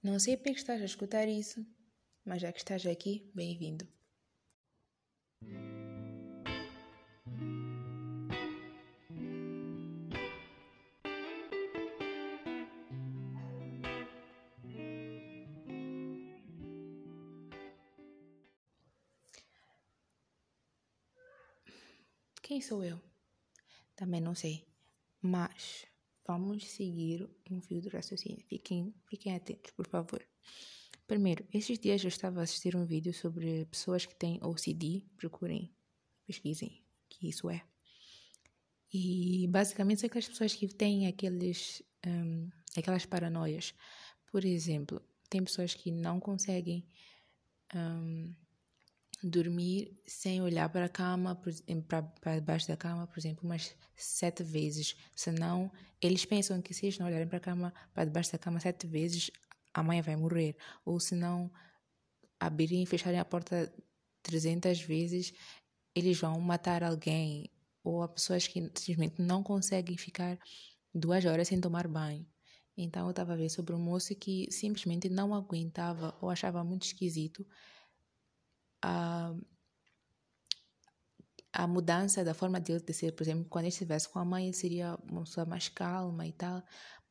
Não sei porque estás a escutar isso, mas já que estás aqui, bem-vindo. Quem sou eu? Também não sei. Mas vamos seguir um fio de raciocínio. Fiquem, fiquem atentos, por favor. Primeiro, esses dias eu estava a assistir um vídeo sobre pessoas que têm OCD. Procurem, pesquisem que isso é. E basicamente são aquelas pessoas que têm aqueles, um, aquelas paranoias. Por exemplo, tem pessoas que não conseguem um, dormir sem olhar para a cama, para, baixo da cama, por exemplo, umas sete vezes. Senão, eles pensam que se eles não olharem para a cama, para debaixo da cama sete vezes, a mãe vai morrer. Ou se não abrirem e fecharem a porta 300 vezes, eles vão matar alguém. Ou há pessoas que simplesmente não conseguem ficar duas horas sem tomar banho. Então, eu estava a ver sobre um moço que simplesmente não aguentava ou achava muito esquisito a, a mudança da forma dele de ser. Por exemplo, quando ele estivesse com a mãe, ele seria uma pessoa mais calma e tal.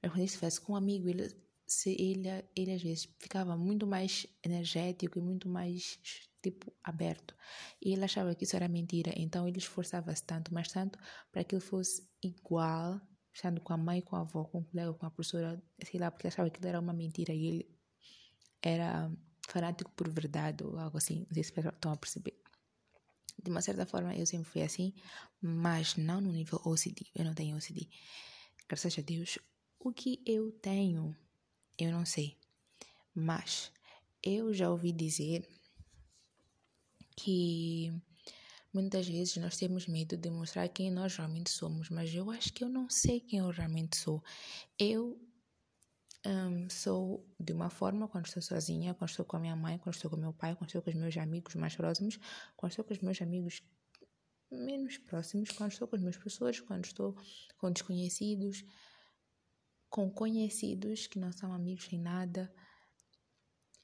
Mas quando ele estivesse com um amigo, ele, se ele, ele às vezes ficava muito mais energético e muito mais tipo aberto. E ele achava que isso era mentira, então ele esforçava-se tanto, mas tanto para que ele fosse igual, estando com a mãe, com a avó, com o colega, com a professora, sei lá, porque achava que ele era uma mentira e ele era fanático por verdade ou algo assim. Não sei se estão a perceber. De uma certa forma, eu sempre fui assim, mas não no nível OCD. Eu não tenho OCD. Graças a Deus. O que eu tenho, eu não sei. Mas eu já ouvi dizer que muitas vezes nós temos medo de mostrar quem nós realmente somos, mas eu acho que eu não sei quem eu realmente sou. Eu um, sou de uma forma quando estou sozinha, quando estou com a minha mãe, quando estou com meu pai, quando estou com os meus amigos mais próximos, quando estou com os meus amigos menos próximos, quando estou com os meus professores, quando estou com desconhecidos, com conhecidos que não são amigos nem nada.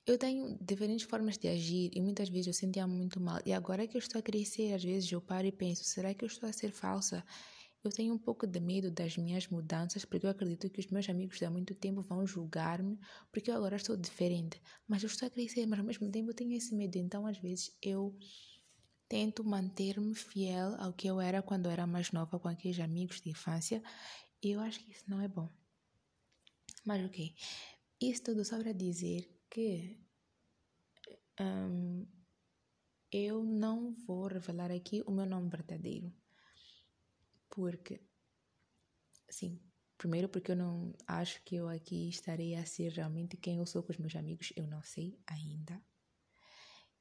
Eu tenho diferentes formas de agir e muitas vezes eu sentia muito mal. E agora que eu estou a crescer, às vezes eu paro e penso: será que eu estou a ser falsa? Eu tenho um pouco de medo das minhas mudanças, porque eu acredito que os meus amigos há muito tempo vão julgar-me, porque eu agora estou diferente. Mas eu estou a crescer, mas ao mesmo tempo eu tenho esse medo. Então, às vezes, eu tento manter-me fiel ao que eu era quando eu era mais nova, com aqueles amigos de infância. E eu acho que isso não é bom. Mas, ok. Isso tudo só para dizer que. Um, eu não vou revelar aqui o meu nome verdadeiro porque, sim, primeiro porque eu não acho que eu aqui estarei a ser realmente quem eu sou com os meus amigos, eu não sei ainda.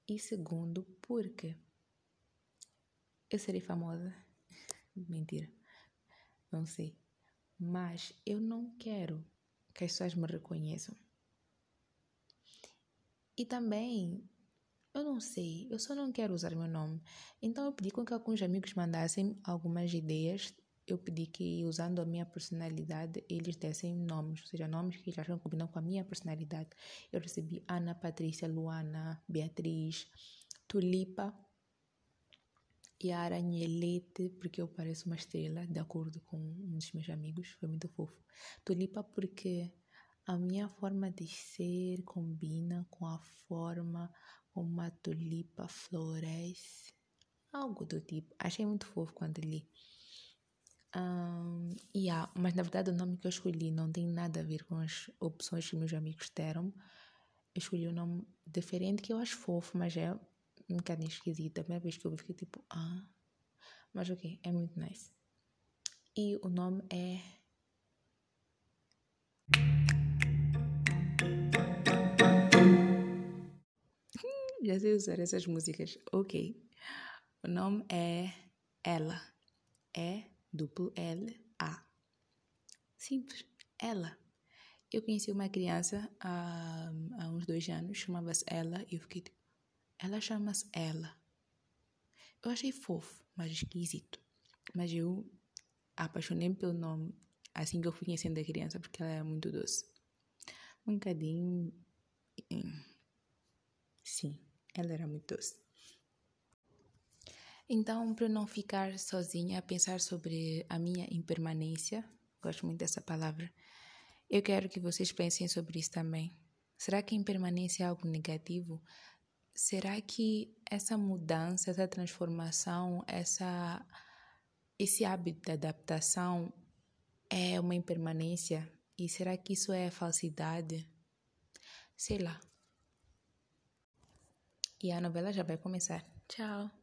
E segundo, porque eu serei famosa. Mentira, não sei. Mas eu não quero que as pessoas me reconheçam. E também eu não sei, eu só não quero usar meu nome. Então eu pedi com que alguns amigos mandassem algumas ideias. Eu pedi que, usando a minha personalidade, eles dessem nomes, ou seja, nomes que eles acham combinam com a minha personalidade. Eu recebi Ana, Patrícia, Luana, Beatriz, Tulipa, e a Aranhelete, porque eu pareço uma estrela, de acordo com um dos meus amigos. Foi muito fofo. Tulipa, porque a minha forma de ser combina com a forma uma tulipa floresce, algo do tipo. Achei muito fofo quando li. Um, yeah, mas na verdade o nome que eu escolhi não tem nada a ver com as opções que meus amigos deram. Eu escolhi um nome diferente que eu acho fofo, mas é um bocadinho esquisito. A primeira vez que eu vi fiquei tipo, ah, mas ok, é muito nice. E o nome é já sei usar essas músicas. Ok. O nome é Ela. É duplo L A. Simples. Ela. Eu conheci uma criança há, há uns dois anos, chamava-se Ela, e eu fiquei tipo, ela chama-se Ela. Eu achei fofo, mas esquisito. Mas eu apaixonei pelo nome assim que eu fui conhecendo a criança, porque ela é muito doce. Um bocadinho Sim, ela era muito doce. Então, para não ficar sozinha a pensar sobre a minha impermanência, gosto muito dessa palavra, eu quero que vocês pensem sobre isso também. Será que a impermanência é algo negativo? Será que essa mudança, essa transformação, essa, esse hábito de adaptação é uma impermanência? E será que isso é falsidade? Sei lá. E a novela já vai começar. Tchau!